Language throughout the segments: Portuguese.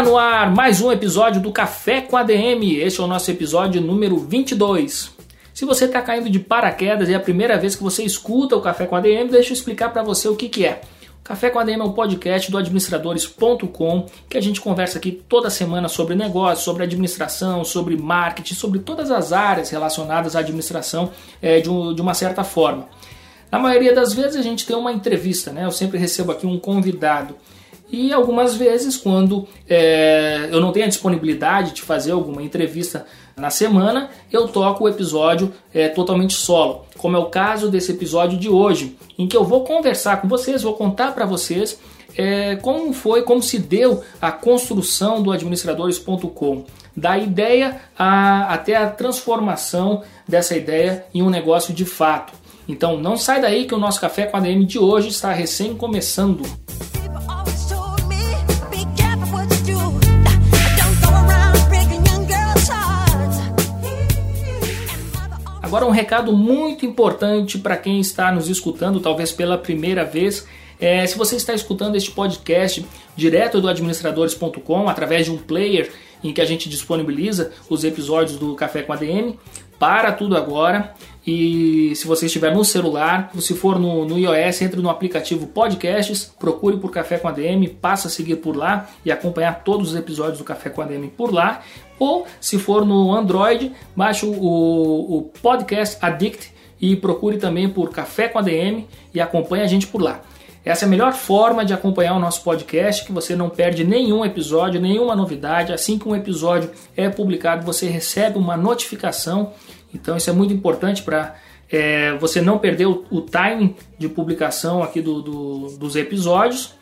Está no ar mais um episódio do Café com ADM. Este é o nosso episódio número 22. Se você está caindo de paraquedas e é a primeira vez que você escuta o Café com ADM, deixa eu explicar para você o que, que é. O Café com ADM é um podcast do administradores.com que a gente conversa aqui toda semana sobre negócio, sobre administração, sobre marketing, sobre todas as áreas relacionadas à administração é, de, um, de uma certa forma. Na maioria das vezes a gente tem uma entrevista, né? Eu sempre recebo aqui um convidado. E algumas vezes, quando é, eu não tenho a disponibilidade de fazer alguma entrevista na semana, eu toco o episódio é, totalmente solo, como é o caso desse episódio de hoje, em que eu vou conversar com vocês, vou contar para vocês é, como foi, como se deu a construção do administradores.com, da ideia a, até a transformação dessa ideia em um negócio de fato. Então não sai daí que o nosso café com a ADM de hoje está recém começando. Agora, um recado muito importante para quem está nos escutando, talvez pela primeira vez. É, se você está escutando este podcast direto do administradores.com, através de um player em que a gente disponibiliza os episódios do Café com ADM, para tudo agora. E se você estiver no celular, se for no, no iOS, entre no aplicativo Podcasts, procure por Café com ADM, passa a seguir por lá e acompanhar todos os episódios do Café com ADM por lá. Ou se for no Android, baixe o, o Podcast Addict e procure também por Café com ADM e acompanhe a gente por lá. Essa é a melhor forma de acompanhar o nosso podcast, que você não perde nenhum episódio, nenhuma novidade. Assim que um episódio é publicado, você recebe uma notificação. Então isso é muito importante para é, você não perder o, o timing de publicação aqui do, do, dos episódios.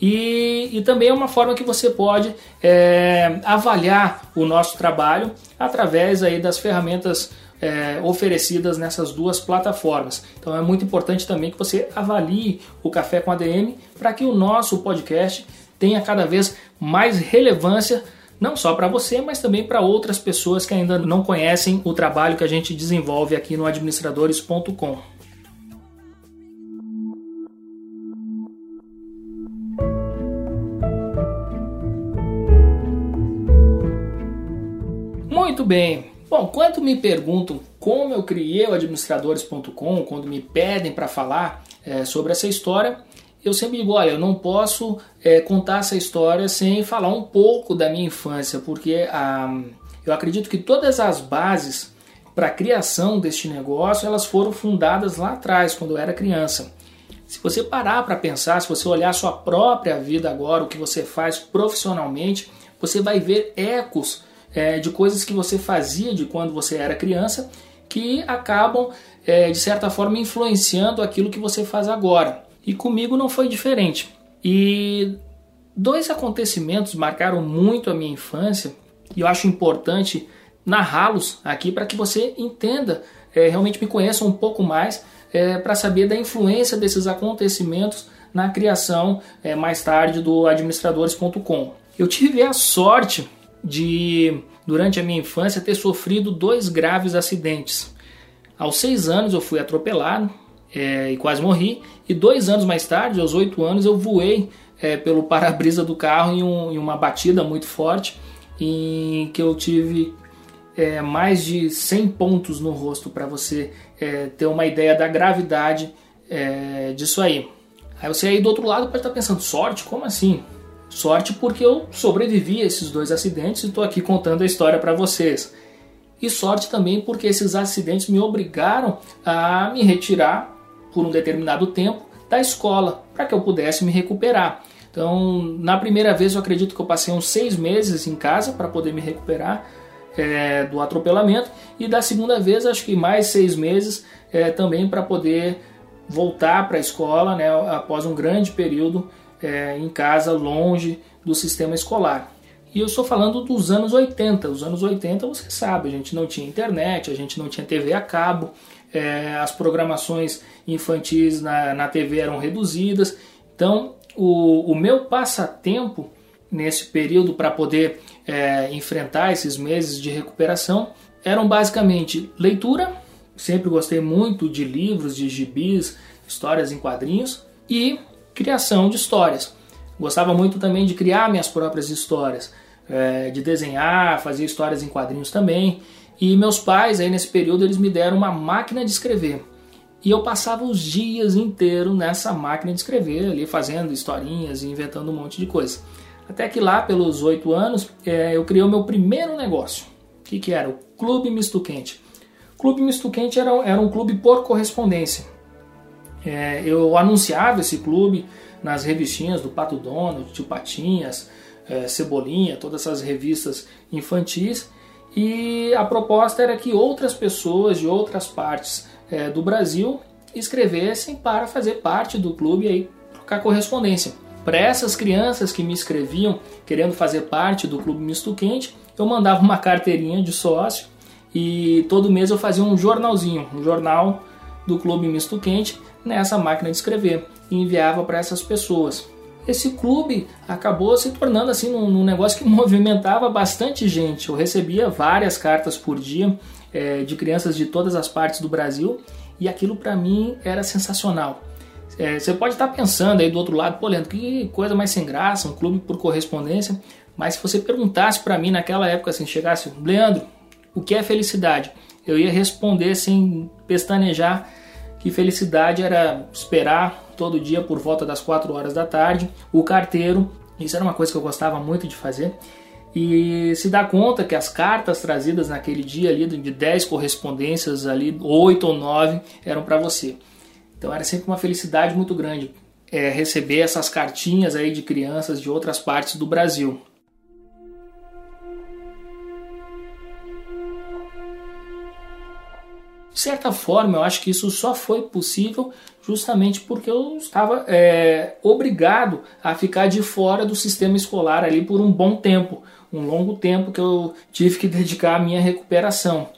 E, e, também é uma forma que você pode é, avaliar o nosso trabalho através aí das ferramentas é, oferecidas nessas duas plataformas. Então é muito importante também que você avalie o Café com ADM para que o nosso podcast tenha cada vez mais relevância não só para você, mas também para outras pessoas que ainda não conhecem o trabalho que a gente desenvolve aqui no administradores.com. Muito bem, Bom, quando me perguntam como eu criei o administradores.com, quando me pedem para falar é, sobre essa história, eu sempre digo: olha, eu não posso é, contar essa história sem falar um pouco da minha infância, porque ah, eu acredito que todas as bases para a criação deste negócio elas foram fundadas lá atrás, quando eu era criança. Se você parar para pensar, se você olhar a sua própria vida agora, o que você faz profissionalmente, você vai ver ecos é, de coisas que você fazia de quando você era criança que acabam, é, de certa forma, influenciando aquilo que você faz agora. E comigo não foi diferente. E dois acontecimentos marcaram muito a minha infância e eu acho importante narrá-los aqui para que você entenda, é, realmente me conheça um pouco mais, é, para saber da influência desses acontecimentos na criação é, mais tarde do administradores.com. Eu tive a sorte de, durante a minha infância, ter sofrido dois graves acidentes. Aos seis anos eu fui atropelado é, e quase morri, e dois anos mais tarde, aos oito anos, eu voei é, pelo para-brisa do carro em, um, em, uma batida muito forte, em que eu tive é, mais de 100 pontos no rosto, para você é, ter uma ideia da gravidade é, disso aí. Aí você aí do outro lado pode estar pensando, sorte? Como assim? Sorte porque eu sobrevivi a esses dois acidentes e estou aqui contando a história para vocês. E sorte também porque esses acidentes me obrigaram a me retirar por um determinado tempo da escola para que eu pudesse me recuperar. Então, na primeira vez, eu acredito que eu passei uns seis meses em casa para poder me recuperar é, do atropelamento, e da segunda vez, acho que mais seis meses é, também para poder voltar para a escola né, após um grande período é, em casa, longe do sistema escolar. E eu estou falando dos anos 80. Os anos 80, você sabe, a gente não tinha internet, a gente não tinha TV a cabo, é, as programações infantis na, na TV eram reduzidas. Então, o, o meu passatempo nesse período para poder é, enfrentar esses meses de recuperação eram basicamente leitura, sempre gostei muito de livros, de gibis, histórias em quadrinhos e criação de histórias. Gostava muito também de criar minhas próprias histórias, é, de desenhar, fazer histórias em quadrinhos também. E meus pais, aí nesse período, eles me deram uma máquina de escrever. E eu passava os dias inteiros nessa máquina de escrever, ali fazendo historinhas e inventando um monte de coisa. Até que lá, pelos oito anos, é, eu criei o meu primeiro negócio. O que, que era? O Clube Misto Quente. Clube Misto Quente era, era um clube por correspondência. É, eu anunciava esse clube nas revistinhas do Pato Dono, Tio Patinhas, é, Cebolinha, todas essas revistas infantis. E a proposta era que outras pessoas de outras partes é, do Brasil escrevessem para fazer parte do clube e aí trocar correspondência. Para essas crianças que me escreviam querendo fazer parte do Clube Misto Quente, eu mandava uma carteirinha de sócio e todo mês eu fazia um jornalzinho, um jornal do Clube Misto Quente nessa máquina de escrever e enviava para essas pessoas. Esse clube acabou se tornando assim um, um, negócio que movimentava bastante gente. Eu recebia várias cartas por dia é, de crianças de todas as partes do Brasil e aquilo para mim era sensacional. É, você pode estar pensando aí do outro lado, pô, Leandro, que coisa mais sem graça, um clube por correspondência. Mas se você perguntasse para mim naquela época, assim, chegasse, Leandro, o que é felicidade? Eu ia responder sem pestanejar que felicidade era esperar todo dia por volta das 4 horas da tarde o carteiro. Isso era uma coisa que eu gostava muito de fazer. E se dá conta que as cartas trazidas naquele dia ali, de 10 correspondências ali, 8 ou 9 eram para você. Então era sempre uma felicidade muito grande é, receber essas cartinhas aí de crianças de outras partes do Brasil. De certa forma, eu acho que isso só foi possível justamente porque eu estava é, obrigado a ficar de fora do sistema escolar ali por um bom tempo, um longo tempo que eu tive que dedicar à minha recuperação.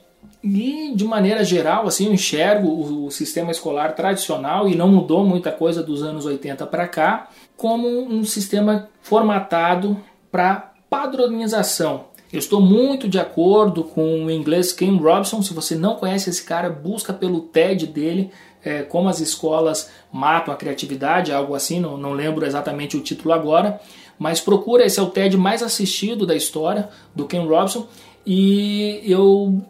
E de maneira geral, assim, eu enxergo o sistema escolar tradicional e não mudou muita coisa dos anos 80 para cá, como um sistema formatado para padronização. Eu estou muito de acordo com o inglês Ken Robson. Se você não conhece esse cara, busca pelo TED dele, é, como as escolas matam a criatividade, algo assim, não, não lembro exatamente o título agora, mas procura, esse é o TED mais assistido da história do Ken Robson e eu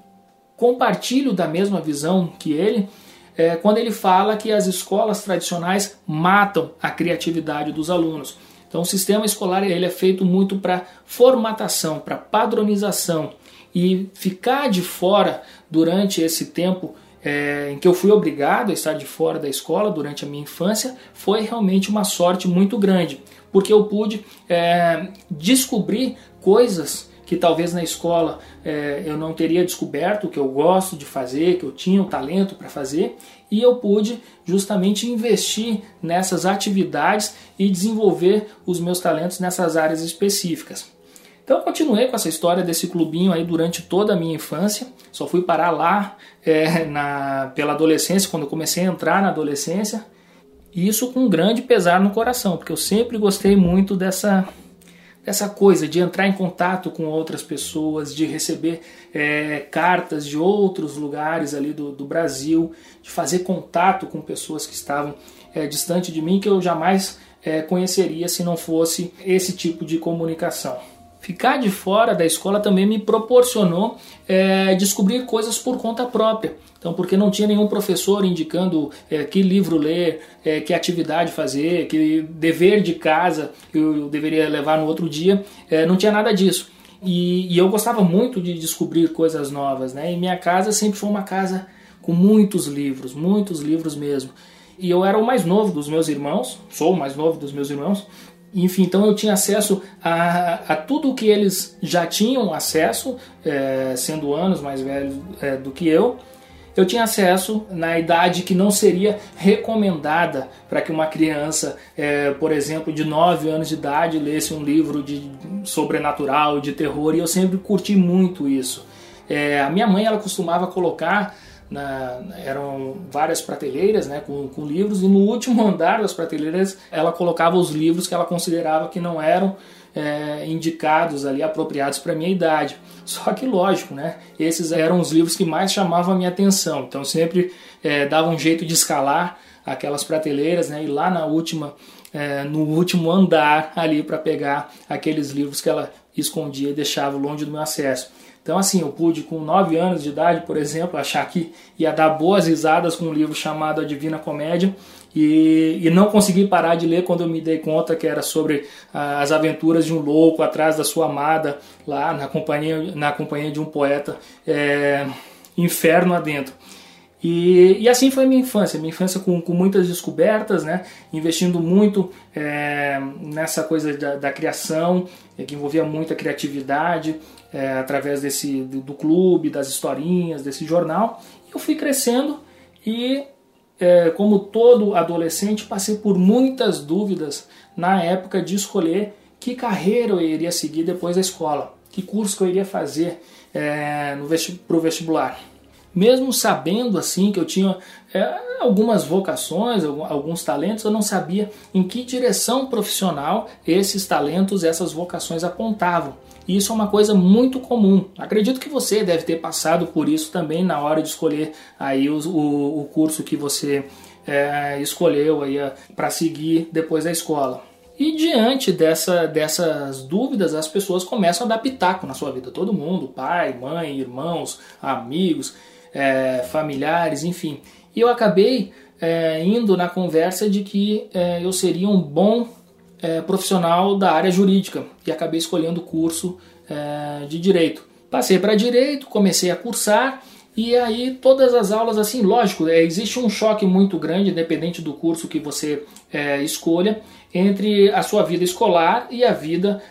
compartilho da mesma visão que ele é, quando ele fala que as escolas tradicionais matam a criatividade dos alunos. Então, o sistema escolar ele é feito muito para formatação, para padronização e ficar de fora durante esse tempo é, em que eu fui obrigado a estar de fora da escola durante a minha infância foi realmente uma sorte muito grande, porque eu pude é, descobrir coisas que talvez na escola é, eu não teria descoberto, que eu gosto de fazer, que eu tinha o talento para fazer, e eu pude justamente investir nessas atividades e desenvolver os meus talentos nessas áreas específicas. Então eu continuei com essa história desse clubinho aí durante toda a minha infância. Só fui parar lá é, na, pela adolescência, quando eu comecei a entrar na adolescência. E isso com um grande pesar no coração, porque eu sempre gostei muito dessa, essa coisa de entrar em contato com outras pessoas, de receber é, cartas de outros lugares ali do, do, Brasil, de fazer contato com pessoas que estavam é, distante de mim que eu jamais é, conheceria se não fosse esse tipo de comunicação. Ficar de fora da escola também me proporcionou é, descobrir coisas por conta própria. Então, porque não tinha nenhum professor indicando é, que livro ler, é, que atividade fazer, que dever de casa eu deveria levar no outro dia, é, não tinha nada disso. E, e, eu gostava muito de descobrir coisas novas, né? E minha casa sempre foi uma casa com muitos livros, muitos livros mesmo. E eu era o mais novo dos meus irmãos, sou o mais novo dos meus irmãos, enfim, então eu tinha acesso a, a tudo que eles já tinham acesso, é, sendo anos mais velhos é, do que eu. eu tinha acesso na idade que não seria recomendada para que uma criança, é, por exemplo, de 9 anos de idade, lesse um livro de sobrenatural, de terror, e eu sempre curti muito isso. É, a minha mãe ela costumava colocar na, eram várias prateleiras né, com, com, livros, e no último andar das prateleiras ela colocava os livros que ela considerava que não eram é, indicados ali, apropriados para minha idade. Só que lógico, né, esses eram os livros que mais chamavam a minha atenção, então sempre é, dava um jeito de escalar aquelas prateleiras né, e lá na última, é, no último andar ali para pegar aqueles livros que ela escondia e deixava longe do meu acesso. Então, assim, eu pude, com 9 anos de idade, por exemplo, achar que ia dar boas risadas com um livro chamado A Divina Comédia e, e não consegui parar de ler quando eu me dei conta que era sobre ah, as aventuras de um louco atrás da sua amada, lá na companhia, na companhia de um poeta, é, inferno adentro. E, e, assim foi minha infância, minha infância com, com muitas descobertas, né? investindo muito é, nessa coisa da, da criação, é, que envolvia muita criatividade, é, através desse do, do, clube, das historinhas, desse jornal. Eu fui crescendo e, é, como todo adolescente, passei por muitas dúvidas na época de escolher que carreira eu iria seguir depois da escola, que curso que eu iria fazer é, para o vestibular mesmo sabendo assim que eu tinha é, algumas vocações, alguns talentos, eu não sabia em que direção profissional esses talentos, essas vocações apontavam. E isso é uma coisa muito comum. Acredito que você deve ter passado por isso também na hora de escolher aí o, o, o curso que você é, escolheu aí para seguir depois da escola. E diante dessa, dessas dúvidas, as pessoas começam a pitaco na sua vida. Todo mundo, pai, mãe, irmãos, amigos é, familiares, enfim. E eu acabei é, indo na conversa de que é, eu seria um bom é, profissional da área jurídica e acabei escolhendo o curso é, de direito. Passei para direito, comecei a cursar e aí todas as aulas assim, lógico, é, existe um choque muito grande, independente do curso que você escolha, entre a sua vida escolar e a vida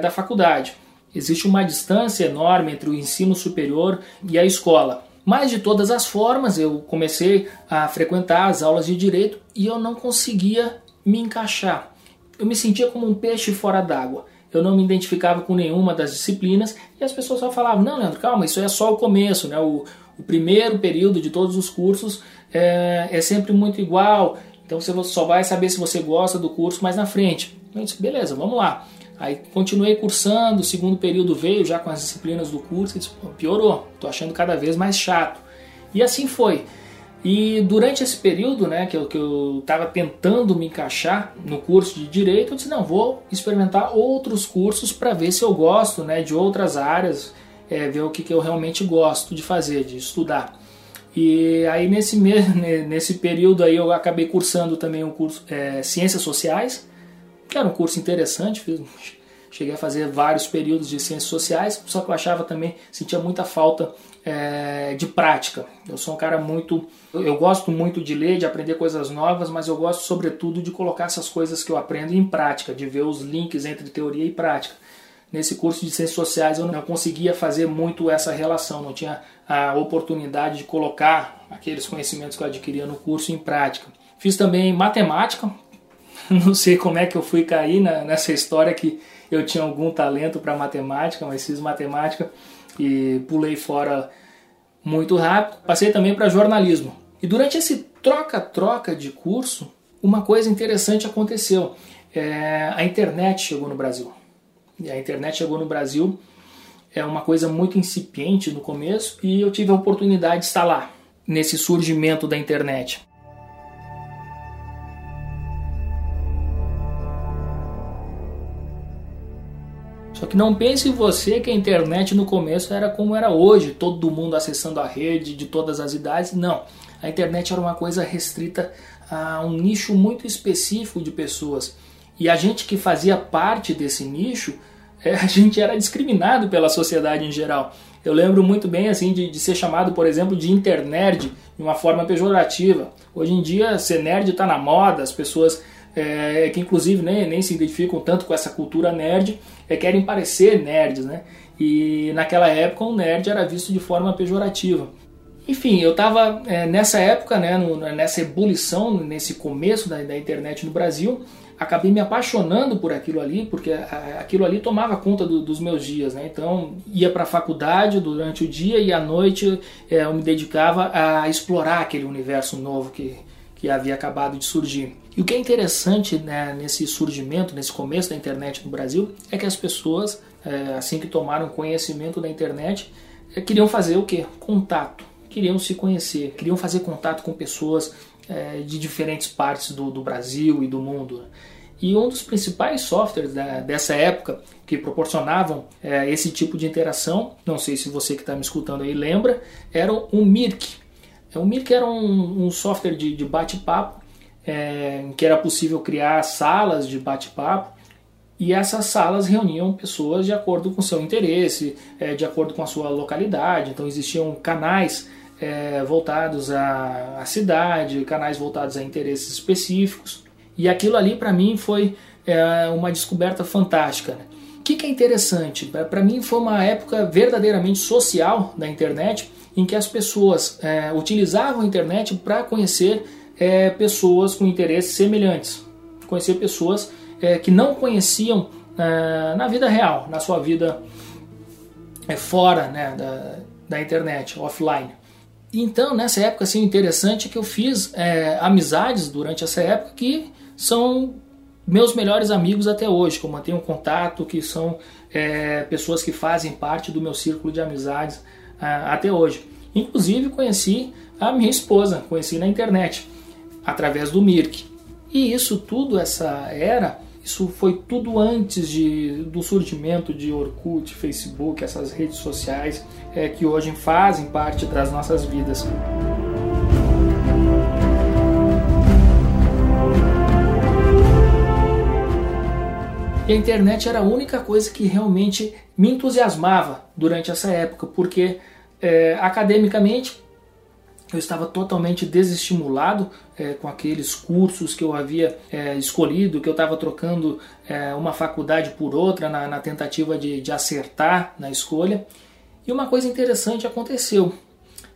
da faculdade. Existe uma distância enorme entre o ensino superior e a escola. Mas de todas as formas, eu comecei a frequentar as aulas de direito e eu não conseguia me encaixar. Eu me sentia como um peixe fora d'água. Eu não me identificava com nenhuma das disciplinas e as pessoas só falavam: Não, Leandro, calma, isso é só o começo, né? O, o primeiro período de todos os cursos é, é sempre muito igual. Então você só vai saber se você gosta do curso mais na frente. Eu disse: Beleza, vamos lá. Aí continuei cursando, o segundo período veio já com as disciplinas do curso e disse, piorou, estou achando cada vez mais chato. E assim foi. E durante esse período, né, que eu que estava tentando me encaixar no curso de direito, eu disse não, vou experimentar outros cursos para ver se eu gosto, né, de outras áreas, é, ver o que, que eu realmente gosto de fazer, de estudar. E aí nesse nesse período aí eu acabei cursando também o curso é, Ciências Sociais que era um curso interessante, fiz, cheguei a fazer vários períodos de ciências sociais, só que eu achava também, sentia muita falta é, de prática. Eu sou um cara muito. Eu gosto muito de ler, de aprender coisas novas, mas eu gosto, sobretudo, de colocar essas coisas que eu aprendo em prática, de ver os links entre teoria e prática. Nesse curso de ciências sociais eu não conseguia fazer muito essa relação, não tinha a oportunidade de colocar aqueles conhecimentos que eu adquiria no curso em prática. Fiz também matemática, não sei como é que eu fui cair na, nessa história que eu tinha algum talento para matemática, mas fiz matemática e pulei fora muito rápido. Passei também para jornalismo. E durante esse troca-troca de curso, uma coisa interessante aconteceu. É, a internet chegou no Brasil. E a internet chegou no Brasil, é uma coisa muito incipiente no começo, e eu tive a oportunidade de estar lá, nesse surgimento da internet. Que não pense você que a internet no começo era como era hoje, todo mundo acessando a rede de todas as idades. Não. A internet era uma coisa restrita a um nicho muito específico de pessoas. E a gente que fazia parte desse nicho, é, a gente era discriminado pela sociedade em geral. Eu lembro muito bem assim de, de ser chamado, por exemplo, de internerd de uma forma pejorativa. Hoje em dia, ser nerd está na moda, as pessoas é, que inclusive nem, nem se identificam tanto com essa cultura nerd, querem parecer nerds, né? E naquela época um nerd era visto de forma pejorativa. Enfim, eu estava é, nessa época, né, no, nessa ebulição, nesse começo da, da internet no Brasil, acabei me apaixonando por aquilo ali, porque aquilo ali tomava conta do, dos meus dias, né? Então ia para a faculdade durante o dia e à noite é, eu me dedicava a explorar aquele universo novo que, que havia acabado de surgir. E o que é interessante né, nesse surgimento, nesse começo da internet no Brasil, é que as pessoas, é, assim que tomaram conhecimento da internet, é, queriam fazer o que? Contato. Queriam se conhecer, queriam fazer contato com pessoas é, de diferentes partes do, do, Brasil e do mundo. E um dos principais softwares da, dessa época que proporcionavam é, esse tipo de interação, não sei se você que está me escutando aí lembra, era o Mirk. O Mirk era um, um software de, de bate-papo é, em que era possível criar salas de bate-papo e essas salas reuniam pessoas de acordo com seu interesse, é, de acordo com a sua localidade. Então existiam canais é, voltados à, à, cidade, canais voltados a interesses específicos. E aquilo ali para mim foi é, uma descoberta fantástica. Né? O que, que, é interessante? Para mim foi uma época verdadeiramente social da internet, em que as pessoas é, utilizavam a internet para conhecer é, pessoas com interesses semelhantes, conhecer pessoas é, que não conheciam é, na vida real, na sua vida fora né, da, da internet, offline. Então, nessa época, assim, interessante é que eu fiz é, amizades durante essa época que são meus melhores amigos até hoje, que eu mantenho contato, que são é, pessoas que fazem parte do meu círculo de amizades é, até hoje. Inclusive, conheci a minha esposa, conheci na internet, através do Mirk. E isso tudo, essa era, isso foi tudo antes de, do surgimento de Orkut, Facebook, essas redes sociais é, que hoje fazem parte das nossas vidas. E a internet era a única coisa que realmente me entusiasmava durante essa época, porque é, academicamente eu estava totalmente desestimulado é, com aqueles cursos que eu havia é, escolhido, que eu estava trocando é, uma faculdade por outra na, na tentativa de, de, acertar na escolha. E uma coisa interessante aconteceu.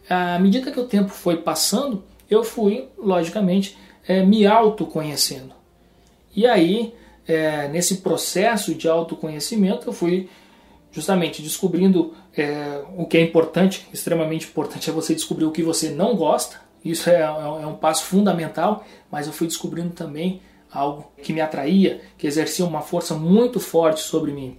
À medida que o tempo foi passando, eu fui, logicamente, é, me autoconhecendo. E aí, é, nesse processo de autoconhecimento, eu fui justamente descobrindo é, o que é importante, extremamente importante, é você descobrir o que você não gosta. Isso é, é, é um passo fundamental, mas eu fui descobrindo também algo que me atraía, que exercia uma força muito forte sobre mim,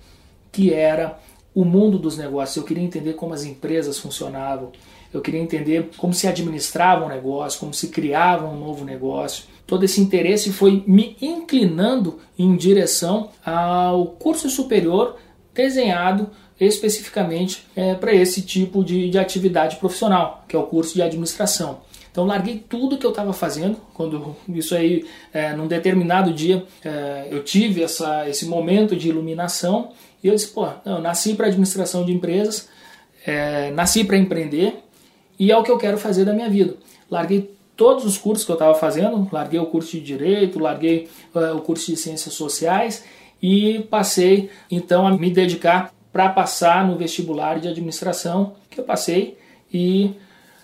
que era o mundo dos negócios. Eu queria entender como as empresas funcionavam, eu queria entender como se administrava um negócio, como se criava um novo negócio. Todo esse interesse foi me inclinando em direção ao curso superior desenhado especificamente é, para esse tipo de, de atividade profissional, que é o curso de administração. Então larguei tudo que eu estava fazendo, quando isso aí, é, num determinado dia, é, eu tive essa, esse momento de iluminação e eu disse, pô, eu nasci para administração de empresas, é, nasci para empreender e é o que eu quero fazer da minha vida. Larguei todos os cursos que eu estava fazendo, larguei o curso de Direito, larguei é, o curso de Ciências Sociais e passei então a me dedicar para passar no vestibular de administração que eu passei e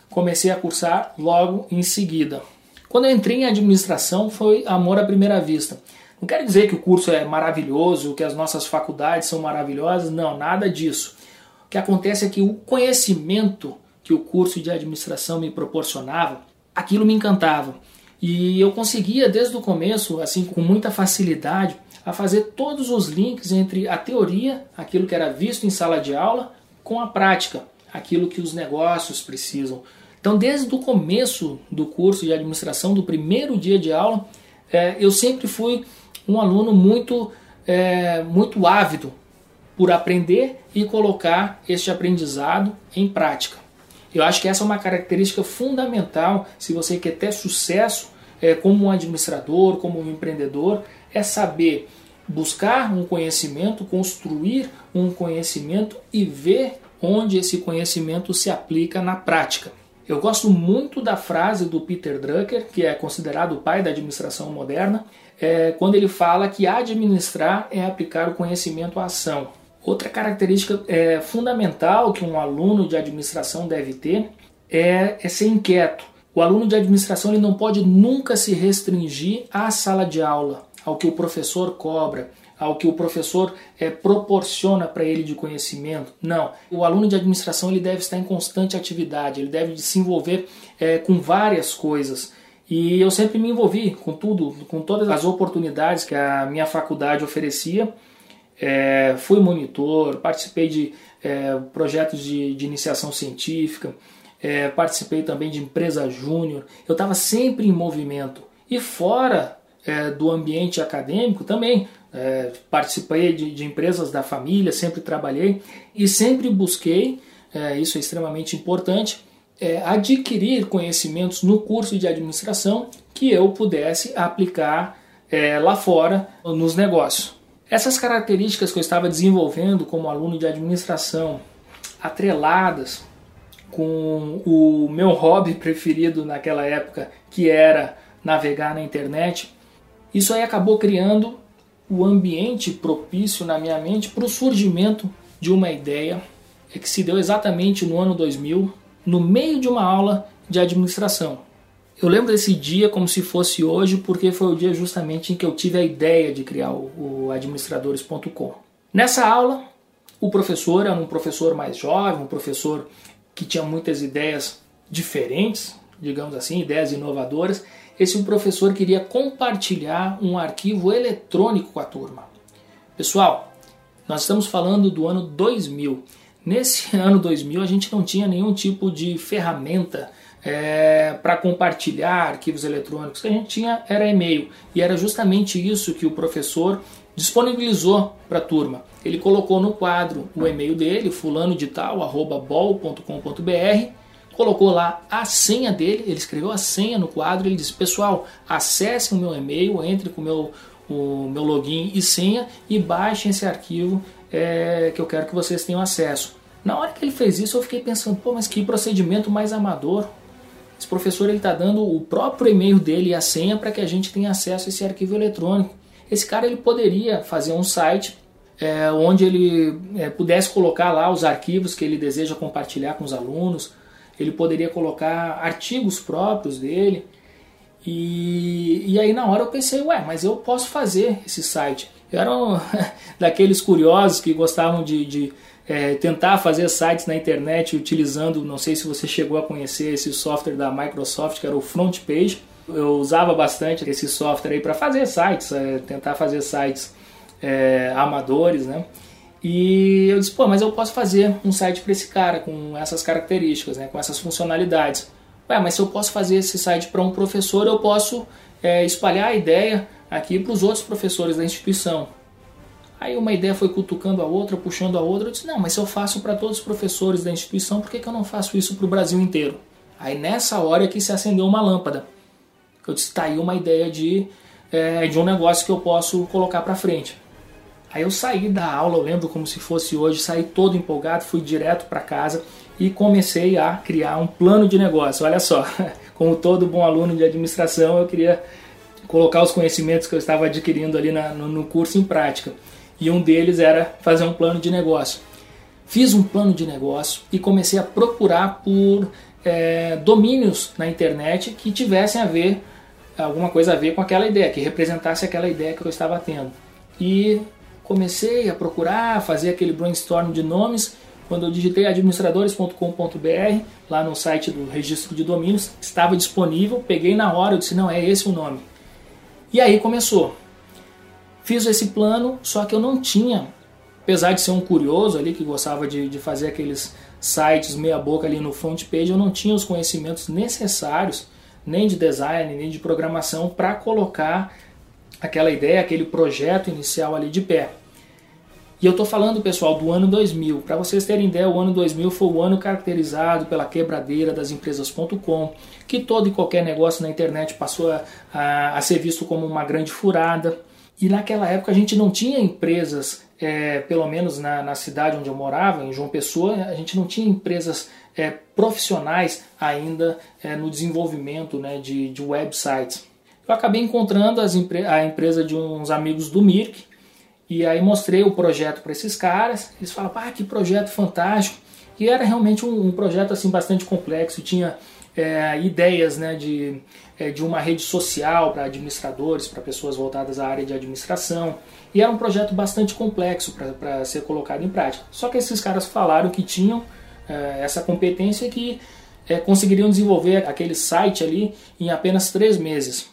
comecei a cursar logo em seguida. Quando eu entrei em administração foi amor à primeira vista. Não quero dizer que o curso é maravilhoso, que as nossas faculdades são maravilhosas, não, nada disso. O que acontece é que o conhecimento que o curso de administração me proporcionava, aquilo me encantava. E eu conseguia desde o começo, assim, com muita facilidade, a fazer todos os links entre a teoria, aquilo que era visto em sala de aula, com a prática, aquilo que os negócios precisam. Então, desde o começo do curso de administração, do primeiro dia de aula, é, eu sempre fui um aluno muito, é, muito ávido por aprender e colocar este aprendizado em prática. Eu acho que essa é uma característica fundamental se você quer ter sucesso é, como um administrador, como um empreendedor, é saber buscar um conhecimento, construir um conhecimento e ver onde esse conhecimento se aplica na prática. Eu gosto muito da frase do Peter Drucker, que é considerado o pai da administração moderna, é, quando ele fala que administrar é aplicar o conhecimento à ação. Outra característica é, fundamental que um aluno de administração deve ter é, é ser inquieto. O aluno de administração ele não pode nunca se restringir à sala de aula, ao que o professor cobra, ao que o professor é, proporciona para ele de conhecimento. Não. O aluno de administração ele deve estar em constante atividade, ele deve se envolver é, com várias coisas. E eu sempre me envolvi com tudo, com todas as oportunidades que a minha faculdade oferecia. É, fui monitor, participei de é, projetos de, de, iniciação científica, é, participei também de empresa júnior. Eu estava sempre em movimento. E fora é, do ambiente acadêmico também, é, participei de, de, empresas da família, sempre trabalhei e sempre busquei, é, isso é extremamente importante, é, adquirir conhecimentos no curso de administração que eu pudesse aplicar é, lá fora nos negócios. Essas características que eu estava desenvolvendo como aluno de administração, atreladas com o meu hobby preferido naquela época, que era navegar na internet, isso aí acabou criando o ambiente propício na minha mente para o surgimento de uma ideia que se deu exatamente no ano 2000, no meio de uma aula de administração. Eu lembro desse dia como se fosse hoje, porque foi o dia justamente em que eu tive a ideia de criar o, administradores.com. Nessa aula, o professor era um professor mais jovem, um professor que tinha muitas ideias diferentes, digamos assim, ideias inovadoras. Esse professor queria compartilhar um arquivo eletrônico com a turma. Pessoal, nós estamos falando do ano 2000 Nesse ano 2000 a gente não tinha nenhum tipo de ferramenta é, para compartilhar arquivos eletrônicos. O que a gente tinha era e-mail e era justamente isso que o professor disponibilizou para a turma. Ele colocou no quadro o e-mail dele, fulano de tal, arroba bol.com.br, colocou lá a senha dele, ele escreveu a senha no quadro, ele disse, pessoal, acessem o meu e-mail, entre com o meu, o meu login e senha e baixem esse arquivo é, que eu quero que vocês tenham acesso. Na hora que ele fez isso, eu fiquei pensando, pô, mas que procedimento mais amador. Esse professor ele está dando o próprio e-mail dele e a senha para que a gente tenha acesso a esse arquivo eletrônico. Esse cara ele poderia fazer um site é, onde ele é, pudesse colocar lá os arquivos que ele deseja compartilhar com os alunos. Ele poderia colocar artigos próprios dele. E, e aí na hora eu pensei, ué, mas eu posso fazer esse site. Eu era um, daqueles curiosos que gostavam de, de é, tentar fazer sites na internet utilizando, não sei se você chegou a conhecer esse software da Microsoft, que era o FrontPage. Eu usava bastante esse software aí para fazer sites, é, tentar fazer sites é, amadores, né? E eu disse, pô, mas eu posso fazer um site para esse cara com essas características, né, com essas funcionalidades. Ué, mas se eu posso fazer esse site para um professor, eu posso é, espalhar a ideia aqui para os outros professores da instituição. Aí uma ideia foi cutucando a outra, puxando a outra. Eu disse: não, mas se eu faço para todos os professores da instituição, por que, que eu não faço isso para o Brasil inteiro? Aí nessa hora que se acendeu uma lâmpada. Eu disse: tá aí uma ideia de, é, de um negócio que eu posso colocar para frente. Aí eu saí da aula, eu lembro como se fosse hoje, saí todo empolgado, fui direto para casa e comecei a criar um plano de negócio. Olha só, como todo bom aluno de administração, eu queria colocar os conhecimentos que eu estava adquirindo ali na, no, no curso em prática. E um deles era fazer um plano de negócio. Fiz um plano de negócio e comecei a procurar por é, domínios na internet que tivessem a ver, alguma coisa a ver com aquela ideia, que representasse aquela ideia que eu estava tendo. E comecei a procurar, fazer aquele brainstorm de nomes. Quando eu digitei administradores.com.br, lá no site do registro de domínios, estava disponível, peguei na hora, eu disse, não, é esse o nome. E aí começou. Fiz esse plano, só que eu não tinha, apesar de ser um curioso ali que gostava de, de fazer aqueles sites meia boca ali no front page, eu não tinha os conhecimentos necessários, nem de design, nem de programação, para colocar aquela ideia, aquele projeto inicial ali de pé. E eu estou falando, pessoal, do ano 2000. Para vocês terem ideia, o ano 2000 foi o ano caracterizado pela quebradeira das empresas.com, que todo e qualquer negócio na internet passou a, a, a, ser visto como uma grande furada. E naquela época a gente não tinha empresas, é, pelo menos na, na, cidade onde eu morava, em João Pessoa, a gente não tinha empresas é, profissionais ainda é, no desenvolvimento né, de, de websites. Eu acabei encontrando as, a empresa de uns amigos do Mirk, e aí mostrei o projeto para esses caras, eles falaram, ah, que projeto fantástico. E era realmente um, um projeto assim bastante complexo, tinha é, ideias né, de, é, de uma rede social para administradores, para pessoas voltadas à área de administração. E era um projeto bastante complexo para ser colocado em prática. Só que esses caras falaram que tinham é, essa competência que é, conseguiriam desenvolver aquele site ali em apenas três meses.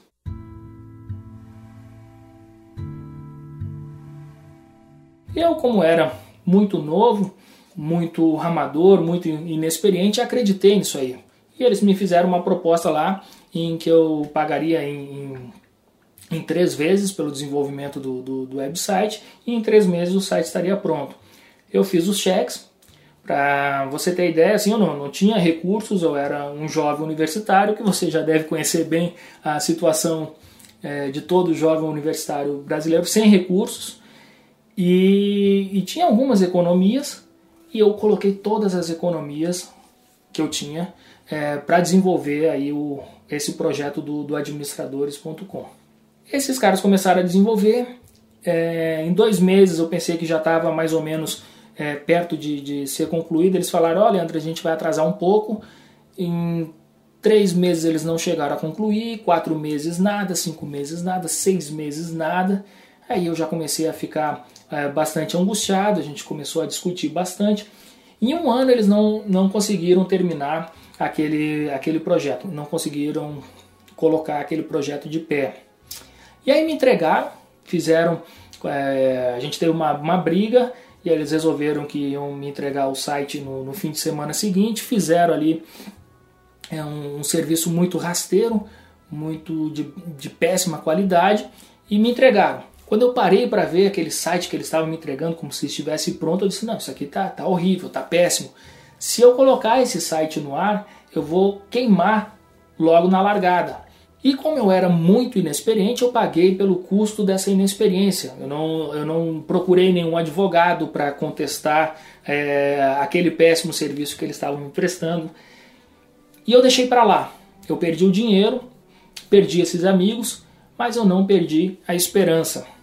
Eu, como era muito novo, muito ramador, muito inexperiente, acreditei nisso aí. E eles me fizeram uma proposta lá em que eu pagaria em, em, em três vezes pelo desenvolvimento do, do, do, website e em três meses o site estaria pronto. Eu fiz os cheques. Para você ter ideia, assim, eu não, não tinha recursos, eu era um jovem universitário, que você já deve conhecer bem a situação é, de todo jovem universitário brasileiro, sem recursos. E, e tinha algumas economias, e eu coloquei todas as economias que eu tinha é, para desenvolver aí o, esse projeto do, do administradores.com. Esses caras começaram a desenvolver. É, em dois meses eu pensei que já estava mais ou menos é, perto de, de, ser concluído. Eles falaram: Olha, André, a gente vai atrasar um pouco. Em três meses eles não chegaram a concluir, quatro meses nada, cinco meses nada, seis meses nada. Aí eu já comecei a ficar é, bastante angustiado, a gente começou a discutir bastante. Em um ano eles não, não conseguiram terminar aquele, aquele projeto, não conseguiram colocar aquele projeto de pé. E aí me entregaram, fizeram, é, a gente teve uma, uma briga e eles resolveram que iam me entregar o site no, no fim de semana seguinte, fizeram ali é, um, um serviço muito rasteiro, muito de, de péssima qualidade e me entregaram. Quando eu parei para ver aquele site que eles estavam me entregando como se estivesse pronto, eu disse: não, isso aqui tá, tá horrível, tá péssimo. Se eu colocar esse site no ar, eu vou queimar logo na largada. E como eu era muito inexperiente, eu paguei pelo custo dessa inexperiência. Eu não, eu não procurei nenhum advogado para contestar é, aquele péssimo serviço que eles estavam me prestando. E eu deixei para lá. Eu perdi o dinheiro, perdi esses amigos, mas eu não perdi a esperança.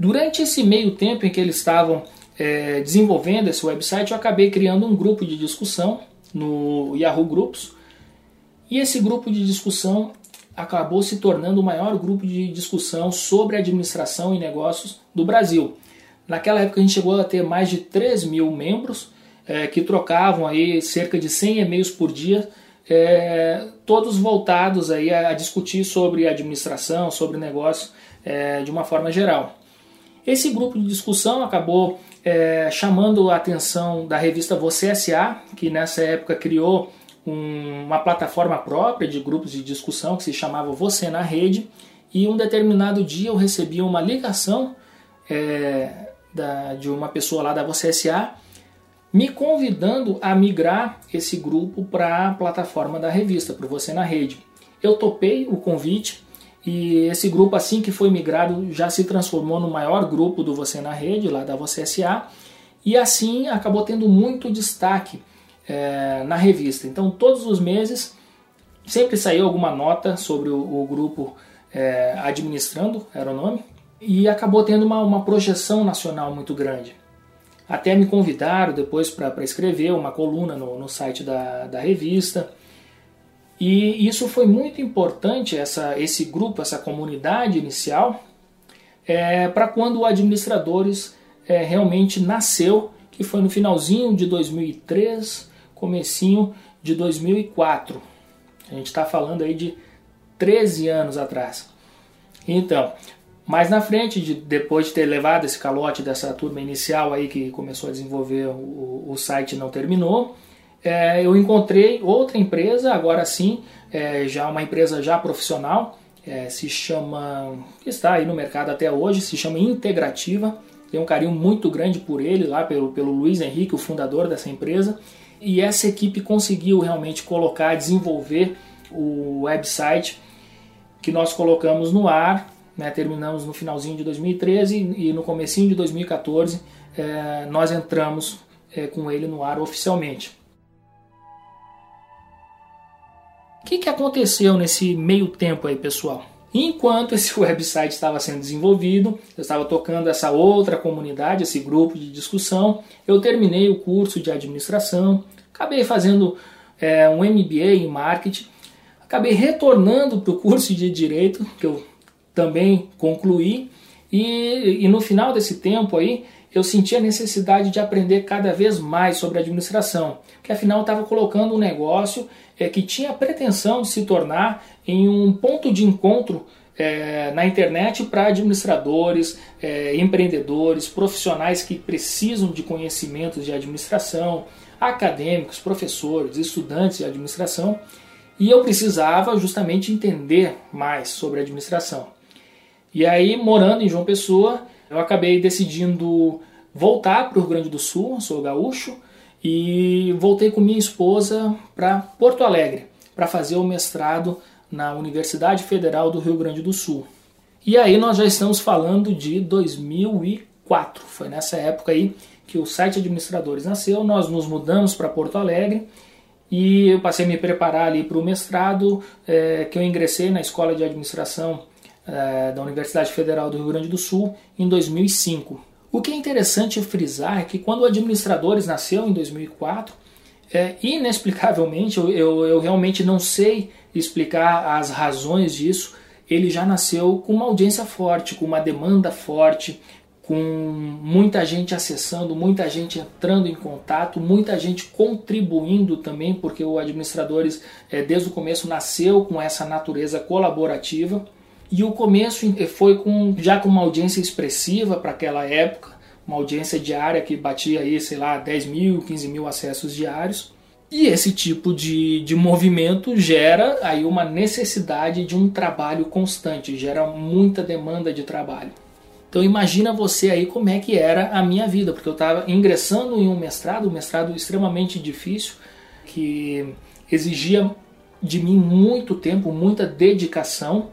Durante esse meio tempo em que eles estavam é, desenvolvendo esse website, eu acabei criando um grupo de discussão no Yahoo Groups. E esse grupo de discussão acabou se tornando o maior grupo de discussão sobre administração e negócios do Brasil. Naquela época a gente chegou a ter mais de 3 mil membros é, que trocavam aí cerca de 100 e-mails por dia, é, todos voltados aí a, a, discutir sobre administração, sobre negócios é, de uma forma geral. Esse grupo de discussão acabou é, chamando a atenção da revista Você SA, que nessa época criou um, uma plataforma própria de grupos de discussão que se chamava Você na Rede. E um determinado dia eu recebi uma ligação é, da, de uma pessoa lá da Você SA me convidando a migrar esse grupo para a plataforma da revista, para Você na Rede. Eu topei o convite e esse grupo, assim que foi migrado, já se transformou no maior grupo do Você na Rede, lá da Você SA, e assim acabou tendo muito destaque é, na revista. Então, todos os meses, sempre saiu alguma nota sobre o, o grupo é, administrando, era o nome, e acabou tendo uma, uma projeção nacional muito grande. Até me convidaram depois para escrever uma coluna no, no site da, da revista. E isso foi muito importante, essa, esse grupo, essa comunidade inicial, é, para quando o Administradores é, realmente nasceu, que foi no finalzinho de 2003, comecinho de 2004. A gente está falando aí de 13 anos atrás. Então, mais na frente, de, depois de ter levado esse calote dessa turma inicial aí que começou a desenvolver o, o site não terminou, é, eu encontrei outra empresa, agora sim, é, já uma empresa já profissional, é, se chama, está aí no mercado até hoje, se chama Integrativa. Tenho um carinho muito grande por ele, lá pelo, pelo Luiz Henrique, o fundador dessa empresa. E essa equipe conseguiu realmente colocar, desenvolver o website que nós colocamos no ar. Né, terminamos no finalzinho de 2013 e no comecinho de 2014 é, nós entramos é, com ele no ar oficialmente. O que, que aconteceu nesse meio tempo aí, pessoal? Enquanto esse website estava sendo desenvolvido, eu estava tocando essa outra comunidade, esse grupo de discussão, eu terminei o curso de administração, acabei fazendo é, um MBA em marketing, acabei retornando para o curso de direito, que eu também concluí, e, e no final desse tempo aí eu senti a necessidade de aprender cada vez mais sobre administração, que afinal estava colocando um negócio é, que tinha a pretensão de se tornar em um ponto de encontro é, na internet para administradores, é, empreendedores, profissionais que precisam de conhecimentos de administração, acadêmicos, professores, estudantes de administração, e eu precisava justamente entender mais sobre administração. E aí, morando em João Pessoa, eu acabei decidindo voltar para o Rio Grande do Sul, sou gaúcho, e voltei com minha esposa para Porto Alegre para fazer o mestrado na Universidade Federal do Rio Grande do Sul. E aí nós já estamos falando de 2004, foi nessa época aí que o site Administradores nasceu, nós nos mudamos para Porto Alegre e eu passei a me preparar ali para o mestrado, é, que eu ingressei na Escola de Administração é, da Universidade Federal do Rio Grande do Sul em 2005. O que é interessante frisar é que quando o Administradores nasceu em 2004, é, inexplicavelmente, eu, eu, eu realmente não sei explicar as razões disso, ele já nasceu com uma audiência forte, com uma demanda forte, com muita gente acessando, muita gente entrando em contato, muita gente contribuindo também, porque o Administradores, é, desde o começo, nasceu com essa natureza colaborativa. E o começo foi com já com uma audiência expressiva para aquela época, uma audiência diária que batia aí, sei lá, 10 mil, 15 mil acessos diários. E esse tipo de, de movimento gera aí uma necessidade de um trabalho constante, gera muita demanda de trabalho. Então imagina você aí como é que era a minha vida, porque eu estava ingressando em um mestrado, um mestrado extremamente difícil, que exigia de mim muito tempo, muita dedicação,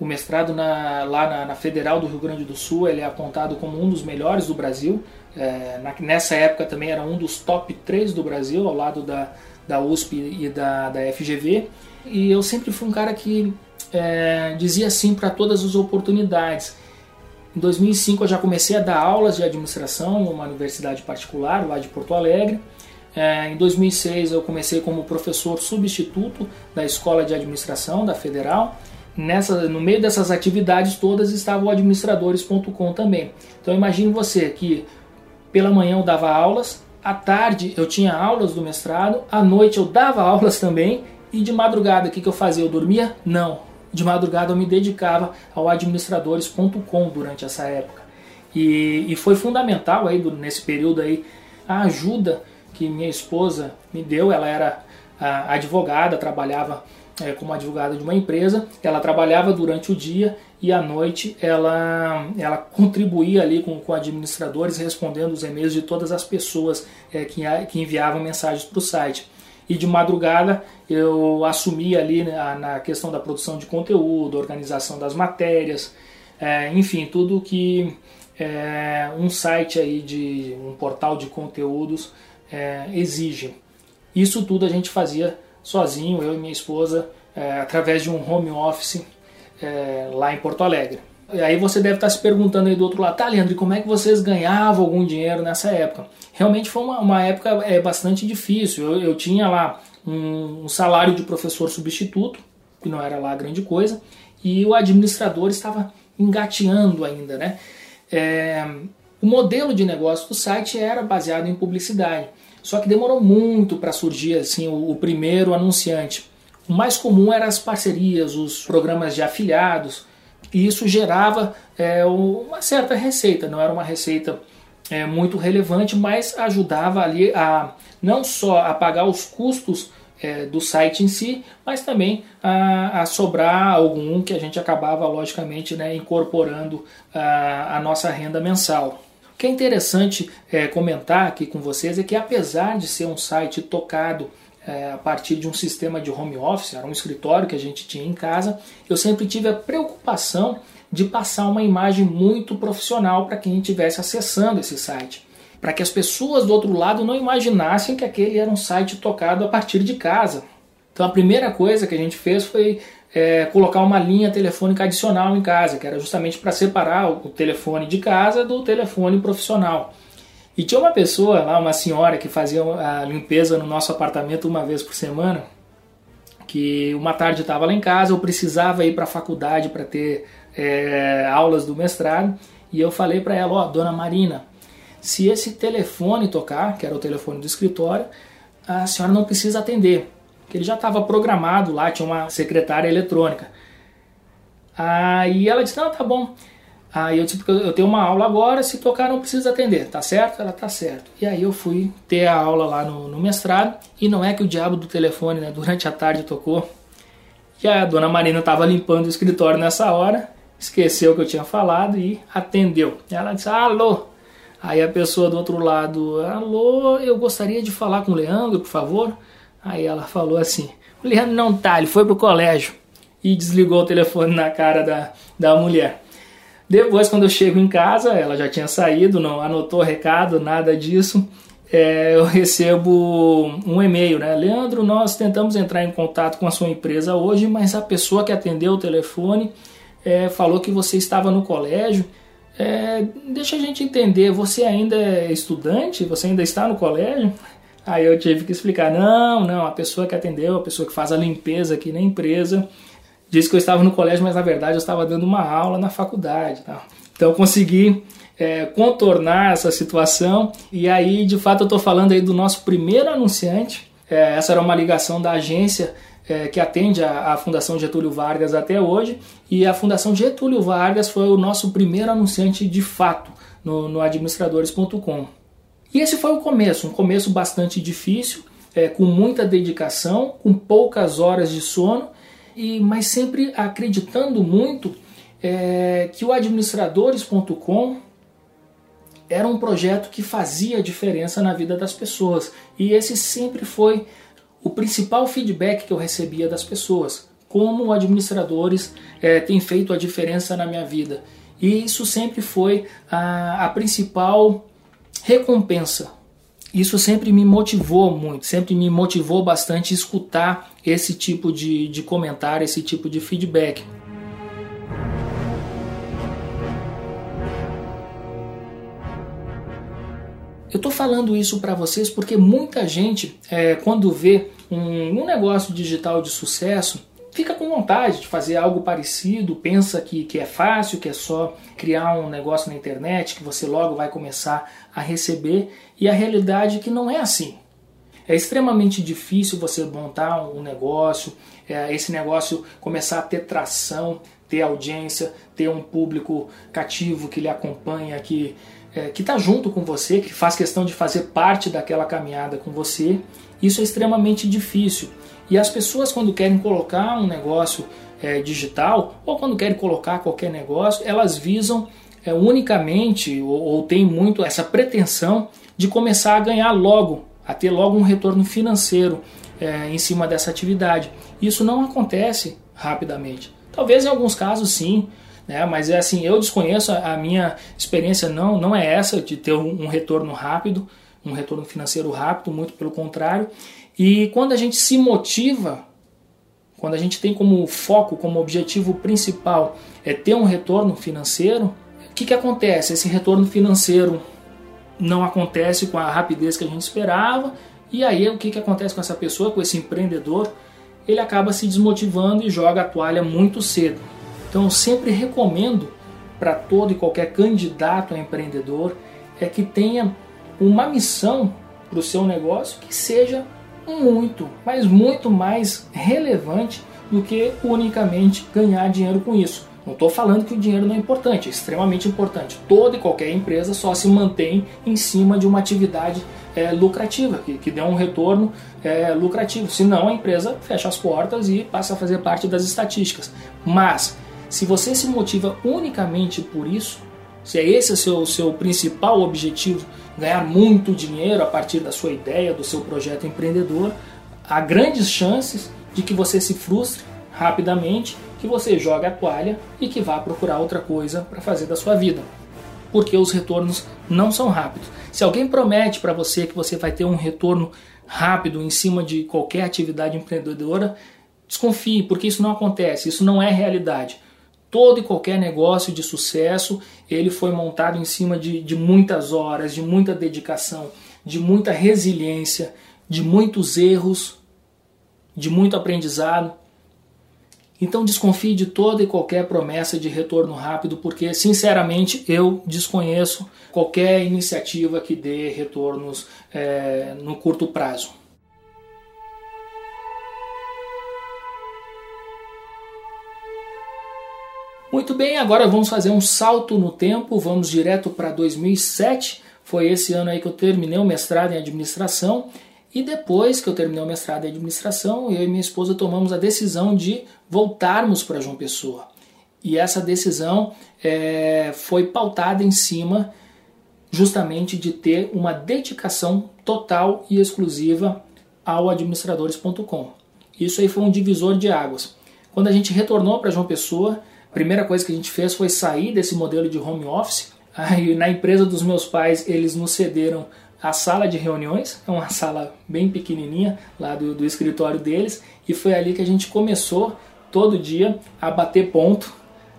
o mestrado na, lá na, na, Federal do Rio Grande do Sul ele é apontado como um dos melhores do Brasil. É, na, nessa época também era um dos top 3 do Brasil, ao lado da, da USP e da, da FGV. E eu sempre fui um cara que é, dizia sim para todas as oportunidades. Em 2005 eu já comecei a dar aulas de administração em uma universidade particular lá de Porto Alegre. É, em 2006 eu comecei como professor substituto da Escola de Administração da Federal nessa, no meio dessas atividades todas estava o administradores.com também. Então imagine você que pela manhã eu dava aulas, à tarde eu tinha aulas do mestrado, à noite eu dava aulas também e de madrugada o que, que eu fazia? Eu dormia? Não. De madrugada eu me dedicava ao administradores.com durante essa época. E, e foi fundamental aí nesse período aí a ajuda que minha esposa me deu. Ela era advogada, trabalhava é, como advogada de uma empresa, ela trabalhava durante o dia e à noite ela, ela contribuía ali com, com administradores, respondendo os e-mails de todas as pessoas é, que, que enviavam mensagens para o site. E de madrugada eu assumi ali na, na, questão da produção de conteúdo, organização das matérias, é, enfim, tudo que é, um site aí de um portal de conteúdos é, exige. Isso tudo a gente fazia sozinho, eu e minha esposa, é, através de um home office é, lá em Porto Alegre. E aí você deve estar se perguntando aí do outro lado, tá, Leandro, como é que vocês ganhavam algum dinheiro nessa época? Realmente foi uma, uma época é, bastante difícil. Eu, eu tinha lá um, um salário de professor substituto, que não era lá grande coisa, e o administrador estava engateando ainda, né? É, o modelo de negócio do site era baseado em publicidade. Só que demorou muito para surgir assim o, o, primeiro anunciante. O mais comum eram as parcerias, os programas de afiliados, e isso gerava é, uma certa receita. Não era uma receita é, muito relevante, mas ajudava ali a não só a pagar os custos é, do site em si, mas também a, a, sobrar algum que a gente acabava logicamente né, incorporando a, a nossa renda mensal. O que é interessante é, comentar aqui com vocês é que, apesar de ser um site tocado é, a partir de um sistema de home office, era um escritório que a gente tinha em casa, eu sempre tive a preocupação de passar uma imagem muito profissional para quem estivesse acessando esse site. Para que as pessoas do outro lado não imaginassem que aquele era um site tocado a partir de casa. Então a primeira coisa que a gente fez foi é, colocar uma linha telefônica adicional em casa, que era justamente para separar o telefone de casa do telefone profissional. E tinha uma pessoa lá, uma senhora que fazia a limpeza no nosso apartamento uma vez por semana, que uma tarde estava lá em casa, eu precisava ir para a faculdade para ter é, aulas do mestrado, e eu falei para ela, ó, oh, dona Marina, se esse telefone tocar, que era o telefone do escritório, a senhora não precisa atender, que ele já estava programado lá, tinha uma secretária eletrônica. Aí ela disse, não, tá bom. Aí eu disse, porque eu tenho uma aula agora, se tocar não precisa atender, tá certo? Ela tá certo. E aí eu fui ter a aula lá no, no mestrado, e não é que o diabo do telefone, né, durante a tarde tocou. E a dona Marina estava limpando o escritório nessa hora, esqueceu o que eu tinha falado e atendeu. Ela disse, alô. Aí a pessoa do outro lado, alô, eu gostaria de falar com o Leandro, por favor. Aí ela falou assim: o Leandro não tá, ele foi pro colégio. E desligou o telefone na cara da, da mulher. Depois, quando eu chego em casa, ela já tinha saído, não anotou recado, nada disso. É, eu recebo um e-mail, né? Leandro, nós tentamos entrar em contato com a sua empresa hoje, mas a pessoa que atendeu o telefone é, falou que você estava no colégio. É, deixa a gente entender, você ainda é estudante? Você ainda está no colégio? Aí eu tive que explicar: não, não, a pessoa que atendeu, a pessoa que faz a limpeza aqui na empresa, disse que eu estava no colégio, mas na verdade eu estava dando uma aula na faculdade. Tá? Então eu consegui é, contornar essa situação e aí de fato eu estou falando aí do nosso primeiro anunciante. É, essa era uma ligação da agência é, que atende a, a, Fundação Getúlio Vargas até hoje e a Fundação Getúlio Vargas foi o nosso primeiro anunciante de fato no, no administradores.com. E esse foi o começo, um começo bastante difícil, é, com muita dedicação, com poucas horas de sono, e mas sempre acreditando muito é, que o administradores.com era um projeto que fazia diferença na vida das pessoas. E esse sempre foi o principal feedback que eu recebia das pessoas. Como administradores é, tem feito a diferença na minha vida. E isso sempre foi a, a principal recompensa. Isso sempre me motivou muito, sempre me motivou bastante escutar esse tipo de, de comentário, esse tipo de feedback. Eu estou falando isso para vocês porque muita gente, é, quando vê um, um negócio digital de sucesso, fica com vontade de fazer algo parecido, pensa que, que é fácil, que é só criar um negócio na internet, que você logo vai começar a receber, e a realidade é que não é assim. É extremamente difícil você montar um negócio, é, esse negócio começar a ter tração, ter audiência, ter um público cativo que lhe acompanha, que é, que está junto com você, que faz questão de fazer parte daquela caminhada com você. Isso é extremamente difícil. E as pessoas, quando querem colocar um negócio é, digital ou quando querem colocar qualquer negócio, elas visam é, unicamente ou, ou têm muito essa pretensão de começar a ganhar logo, a ter logo um retorno financeiro é, em cima dessa atividade. Isso não acontece rapidamente. Talvez em alguns casos sim, né? mas é assim, eu desconheço, a, minha experiência não, não é essa de ter um, um retorno rápido, um retorno financeiro rápido, muito pelo contrário. E quando a gente se motiva, quando a gente tem como foco, como objetivo principal é ter um retorno financeiro, o que, que acontece? Esse retorno financeiro não acontece com a rapidez que a gente esperava, e aí o que, que acontece com essa pessoa, com esse empreendedor? Ele acaba se desmotivando e joga a toalha muito cedo. Então eu sempre recomendo para todo e qualquer candidato a empreendedor é que tenha uma missão para o seu negócio que seja muito, mas muito mais relevante do que unicamente ganhar dinheiro com isso. Não estou falando que o dinheiro não é importante, é extremamente importante. Toda e qualquer empresa só se mantém em cima de uma atividade é, lucrativa, que, que dê um retorno é, lucrativo. Senão a empresa fecha as portas e passa a fazer parte das estatísticas. Mas se você se motiva unicamente por isso, se é esse o seu, seu principal objetivo, ganhar muito dinheiro a partir da sua ideia, do seu projeto empreendedor, há grandes chances de que você se frustre rapidamente, que você jogue a toalha e que vá procurar outra coisa para fazer da sua vida. Porque os retornos não são rápidos. Se alguém promete para você que você vai ter um retorno rápido em cima de qualquer atividade empreendedora, Desconfie, porque isso não acontece, isso não é realidade. Todo e qualquer negócio de sucesso, ele foi montado em cima de, de muitas horas, de muita dedicação, de muita resiliência, de muitos erros, de muito aprendizado. Então desconfie de toda e qualquer promessa de retorno rápido, porque sinceramente eu desconheço qualquer iniciativa que dê retornos é, no curto prazo. Muito bem, agora vamos fazer um salto no tempo, vamos direto para 2007. Foi esse ano aí que eu terminei o mestrado em administração e depois que eu terminei o mestrado em administração, eu e minha esposa tomamos a decisão de voltarmos para João Pessoa. E essa decisão é, foi pautada em cima justamente de ter uma dedicação total e exclusiva ao administradores.com. Isso aí foi um divisor de águas. Quando a gente retornou para João Pessoa, a primeira coisa que a gente fez foi sair desse modelo de home office. Aí, na empresa dos meus pais, eles nos cederam a sala de reuniões, é uma sala bem pequenininha lá do, do escritório deles, e foi ali que a gente começou todo dia a bater ponto,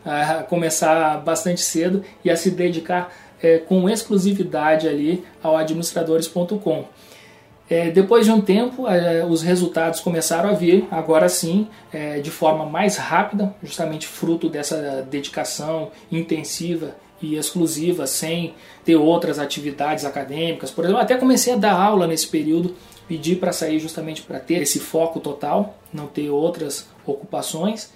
a começar bastante cedo e a se dedicar é, com exclusividade ali ao administradores.com. É, depois de um tempo, é, os resultados começaram a vir, agora sim, é, de forma mais rápida, justamente fruto dessa dedicação intensiva e exclusiva, sem ter outras atividades acadêmicas. Por exemplo, até comecei a dar aula nesse período, pedi para sair justamente para ter esse foco total, não ter outras ocupações,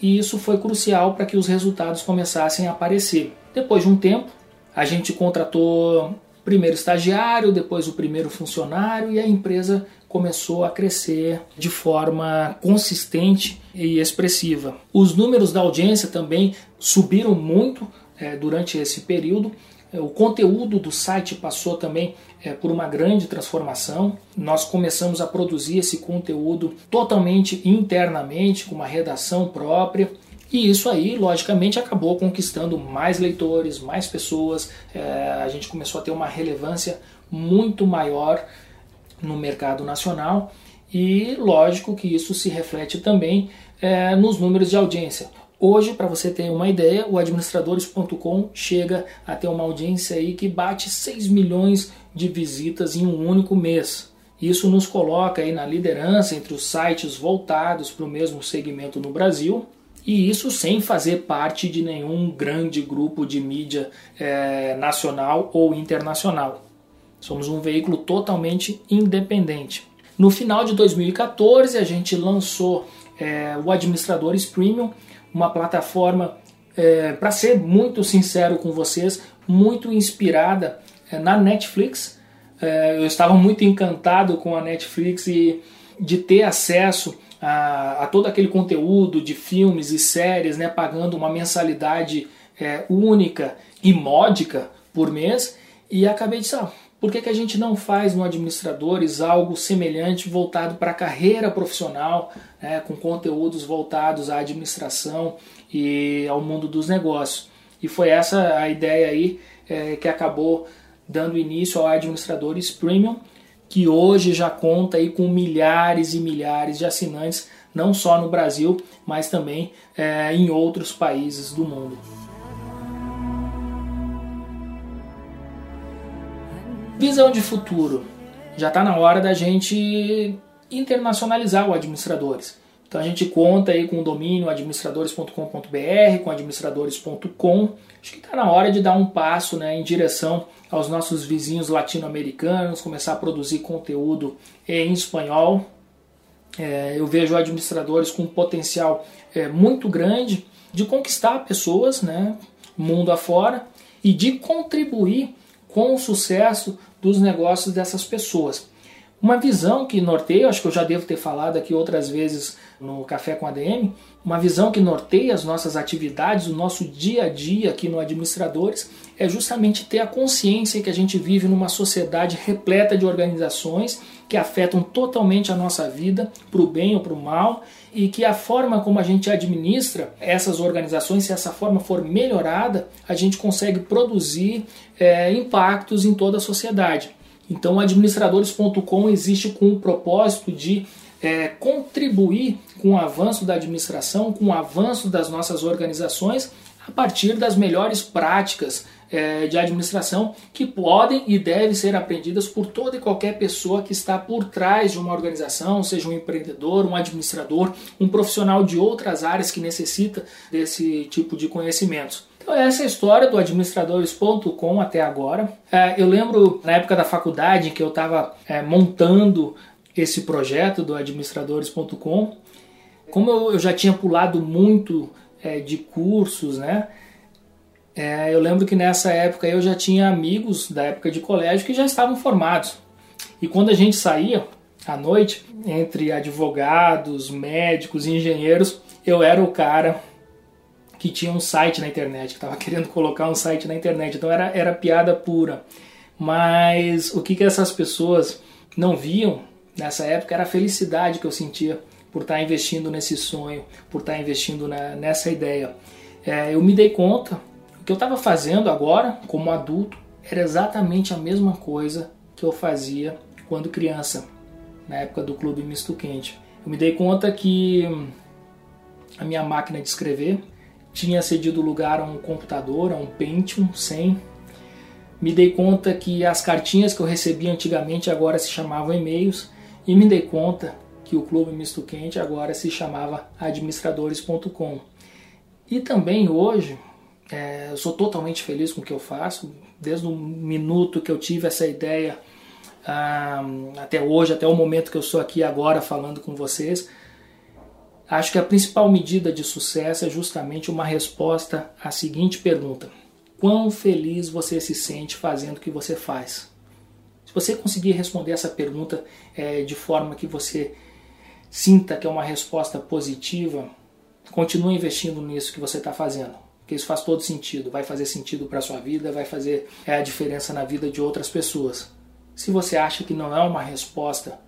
e isso foi crucial para que os resultados começassem a aparecer. Depois de um tempo, a gente contratou primeiro estagiário, depois o primeiro funcionário e a empresa começou a crescer de forma consistente e expressiva. Os números da audiência também subiram muito é, durante esse período. É, o conteúdo do site passou também é, por uma grande transformação. Nós começamos a produzir esse conteúdo totalmente internamente, com uma redação própria. E isso aí, logicamente, acabou conquistando mais leitores, mais pessoas. É, a gente começou a ter uma relevância muito maior no mercado nacional. E lógico que isso se reflete também é, nos números de audiência. Hoje, para você ter uma ideia, o administradores.com chega a ter uma audiência aí que bate 6 milhões de visitas em um único mês. Isso nos coloca aí na liderança entre os sites voltados para o mesmo segmento no Brasil. E isso sem fazer parte de nenhum grande grupo de mídia é, nacional ou internacional. Somos um veículo totalmente independente. No final de 2014, a gente lançou é, o Administradores Premium, uma plataforma, é, para ser muito sincero com vocês, muito inspirada é, na Netflix. É, eu estava muito encantado com a Netflix e de ter acesso a, a, todo aquele conteúdo de filmes e séries, né, pagando uma mensalidade é, única e módica por mês. E acabei de ah, por que, que a gente não faz no Administradores algo semelhante voltado para a carreira profissional, né, com conteúdos voltados à administração e ao mundo dos negócios? E foi essa a ideia aí é, que acabou dando início ao Administradores Premium, que hoje já conta aí com milhares e milhares de assinantes, não só no Brasil, mas também é, em outros países do mundo. Visão de futuro. Já está na hora da gente internacionalizar o administradores. Então a gente conta aí com o domínio administradores.com.br, com administradores.com. Acho que está na hora de dar um passo né, em direção aos nossos vizinhos latino-americanos, começar a produzir conteúdo em espanhol. É, eu vejo administradores com um potencial é, muito grande de conquistar pessoas, né, mundo afora, e de contribuir com o sucesso dos negócios dessas pessoas. Uma visão que norteia, acho que eu já devo ter falado aqui outras vezes no Café com ADM, uma visão que norteia as nossas atividades, o nosso dia a dia aqui no Administradores, é justamente ter a consciência que a gente vive numa sociedade repleta de organizações que afetam totalmente a nossa vida, para o bem ou para o mal, e que a forma como a gente administra essas organizações, se essa forma for melhorada, a gente consegue produzir é, impactos em toda a sociedade. Então, administradores.com existe com o propósito de é, contribuir com o avanço da administração, com o avanço das nossas organizações, a partir das melhores práticas é, de administração que podem e devem ser aprendidas por toda e qualquer pessoa que está por trás de uma organização, seja um empreendedor, um administrador, um profissional de outras áreas que necessita desse tipo de conhecimentos. Então, essa é a história do administradores.com até agora. É, eu lembro na época da faculdade que eu estava é, montando esse projeto do administradores.com. Como eu, já tinha pulado muito é, de cursos, né? É, eu lembro que nessa época eu já tinha amigos da época de colégio que já estavam formados. E quando a gente saía à noite, entre advogados, médicos engenheiros, eu era o cara que tinha um site na internet, que estava querendo colocar um site na internet. Então era, era piada pura. Mas o que, que essas pessoas não viam nessa época era a felicidade que eu sentia por estar investindo nesse sonho, por estar investindo na, nessa ideia. É, eu me dei conta o que eu estava fazendo agora, como adulto, era exatamente a mesma coisa que eu fazia quando criança, na época do Clube Misto Quente. Eu me dei conta que a minha máquina de escrever tinha cedido lugar a um computador, a um Pentium 100. Me dei conta que as cartinhas que eu recebia antigamente agora se chamavam e-mails e me dei conta que o Clube Misto Quente agora se chamava administradores.com. E também hoje é, eu sou totalmente feliz com o que eu faço, desde o minuto que eu tive essa ideia ah, até hoje, até o momento que eu estou aqui agora falando com vocês. Acho que a principal medida de sucesso é justamente uma resposta à seguinte pergunta: Quão feliz você se sente fazendo o que você faz? Se você conseguir responder essa pergunta é, de forma que você sinta que é uma resposta positiva, continue investindo nisso que você está fazendo que isso faz todo sentido, vai fazer sentido para a sua vida, vai fazer é, a diferença na vida de outras pessoas. Se você acha que não é uma resposta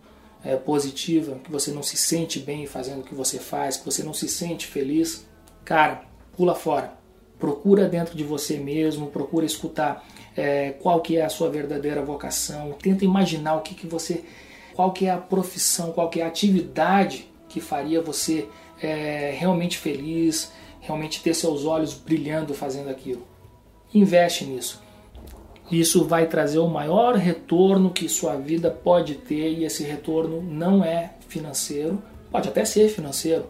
é, positiva, que você não se sente bem fazendo o que você faz, que você não se sente feliz, cara, pula fora. Procura dentro de você mesmo, procura escutar é, qual que é a sua verdadeira vocação, tenta imaginar o que, que você, qual que é a profissão, qual que é a atividade que faria você é, realmente feliz, realmente ter seus olhos brilhando fazendo aquilo. Investe nisso. Isso vai trazer o maior retorno que sua vida pode ter e esse retorno não é financeiro, pode até ser financeiro,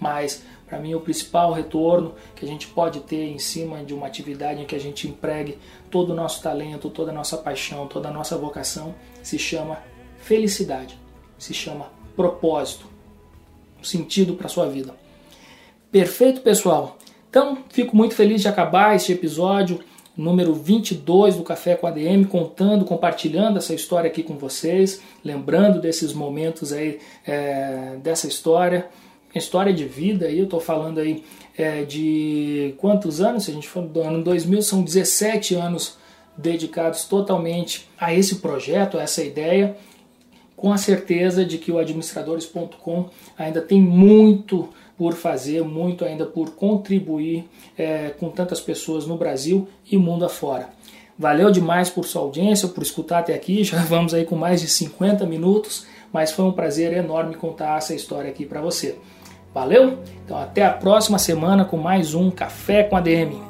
mas para mim o principal retorno que a gente pode ter em cima de uma atividade em que a gente empregue todo o nosso talento, toda a nossa paixão, toda a nossa vocação se chama felicidade, se chama propósito, sentido para sua vida. Perfeito, pessoal? Então, fico muito feliz de acabar este episódio número 22 do Café com ADM, contando, compartilhando essa história aqui com vocês, lembrando desses momentos aí, é, dessa história, história de vida aí, eu estou falando aí é, de quantos anos, se a gente for do ano 2000, são 17 anos dedicados totalmente a esse projeto, a essa ideia, com a certeza de que o administradores.com ainda tem muito por fazer, muito ainda por contribuir é, com tantas pessoas no Brasil e mundo afora. Valeu demais por sua audiência, por escutar até aqui. Já vamos aí com mais de 50 minutos, mas foi um prazer enorme contar essa história aqui para você. Valeu? Então até a próxima semana com mais um Café com a DM.